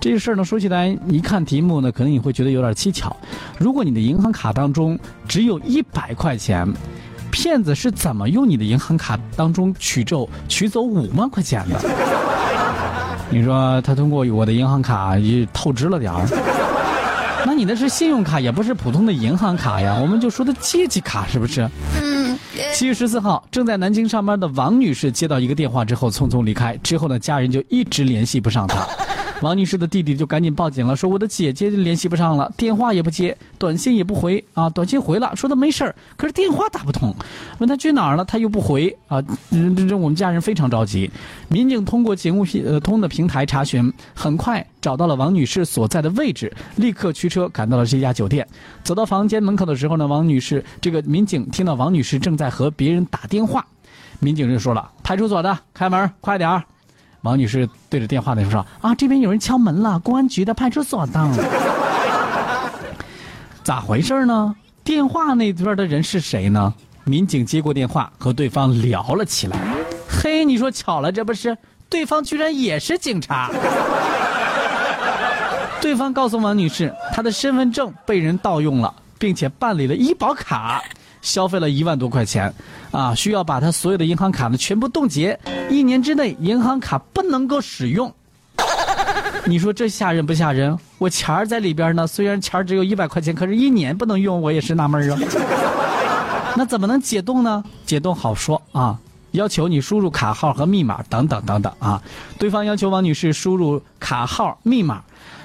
这个事儿呢，说起来，一看题目呢，可能你会觉得有点蹊跷。如果你的银行卡当中只有一百块钱，骗子是怎么用你的银行卡当中取走取走五万块钱的？你说他通过我的银行卡也透支了点儿，那你那是信用卡，也不是普通的银行卡呀，我们就说的借记卡是不是？嗯七月十四号，正在南京上班的王女士接到一个电话之后，匆匆离开。之后呢，家人就一直联系不上她。王女士的弟弟就赶紧报警了，说我的姐姐联系不上了，电话也不接，短信也不回啊。短信回了，说他没事儿，可是电话打不通。问他去哪儿了，他又不回啊。这这我们家人非常着急。民警通过警务呃通的平台查询，很快找到了王女士所在的位置，立刻驱车赶到了这家酒店。走到房间门口的时候呢，王女士这个民警听到王女士正在和别人打电话，民警就说了：“派出所的，开门，快点儿。”王女士对着电话那说：“啊，这边有人敲门了，公安局的、派出所的。咋回事呢？电话那边的人是谁呢？民警接过电话，和对方聊了起来。嘿，你说巧了，这不是？对方居然也是警察。对方告诉王女士，她的身份证被人盗用了，并且办理了医保卡。”消费了一万多块钱，啊，需要把他所有的银行卡呢全部冻结，一年之内银行卡不能够使用。你说这吓人不吓人？我钱儿在里边呢，虽然钱儿只有一百块钱，可是一年不能用，我也是纳闷啊。那怎么能解冻呢？解冻好说啊，要求你输入卡号和密码等等等等啊。对方要求王女士输入卡号密码。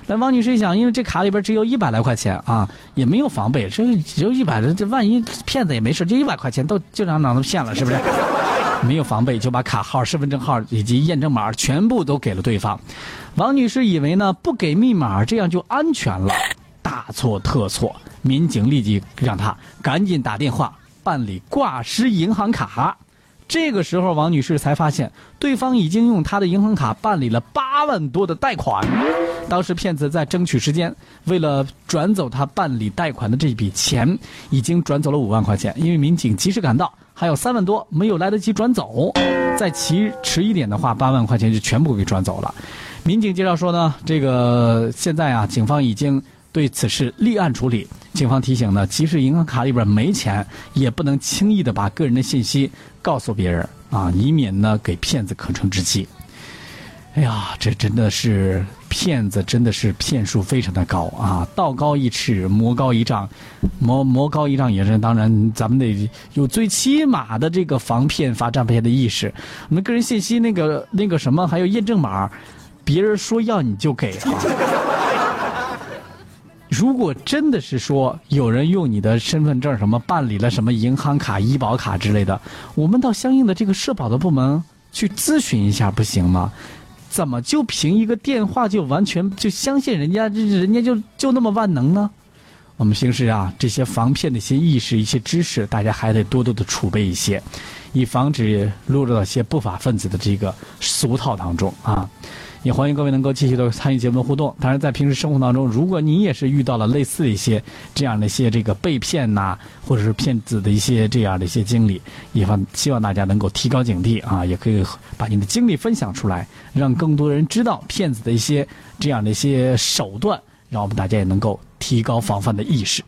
那王女士一想，因为这卡里边只有一百来块钱啊，也没有防备，这只有一百的，这万一骗子也没事，就一百块钱都就让让他骗了，是不是？没有防备，就把卡号、身份证号以及验证码全部都给了对方。王女士以为呢，不给密码这样就安全了，大错特错。民警立即让她赶紧打电话办理挂失银行卡。这个时候，王女士才发现，对方已经用她的银行卡办理了八万多的贷款。当时骗子在争取时间，为了转走她办理贷款的这笔钱，已经转走了五万块钱。因为民警及时赶到，还有三万多没有来得及转走。再迟迟一点的话，八万块钱就全部给转走了。民警介绍说呢，这个现在啊，警方已经对此事立案处理。警方提醒呢，即使银行卡里边没钱，也不能轻易的把个人的信息告诉别人啊，以免呢给骗子可乘之机。哎呀，这真的是骗子，真的是骗术非常的高啊！道高一尺，魔高一丈，魔魔高一丈也是。当然，咱们得有最起码的这个防骗、防诈骗的意识。我们个人信息那个那个什么，还有验证码，别人说要你就给啊。如果真的是说有人用你的身份证什么办理了什么银行卡、医保卡之类的，我们到相应的这个社保的部门去咨询一下不行吗？怎么就凭一个电话就完全就相信人家，人家就就那么万能呢？我们平时啊这些防骗的一些意识、一些知识，大家还得多多的储备一些，以防止落入到一些不法分子的这个俗套当中啊。也欢迎各位能够继续的参与节目互动。当然，在平时生活当中，如果你也是遇到了类似的一些这样的一些这个被骗呐，或者是骗子的一些这样的一些经历，也望希望大家能够提高警惕啊，也可以把你的经历分享出来，让更多人知道骗子的一些这样的一些手段，让我们大家也能够提高防范的意识。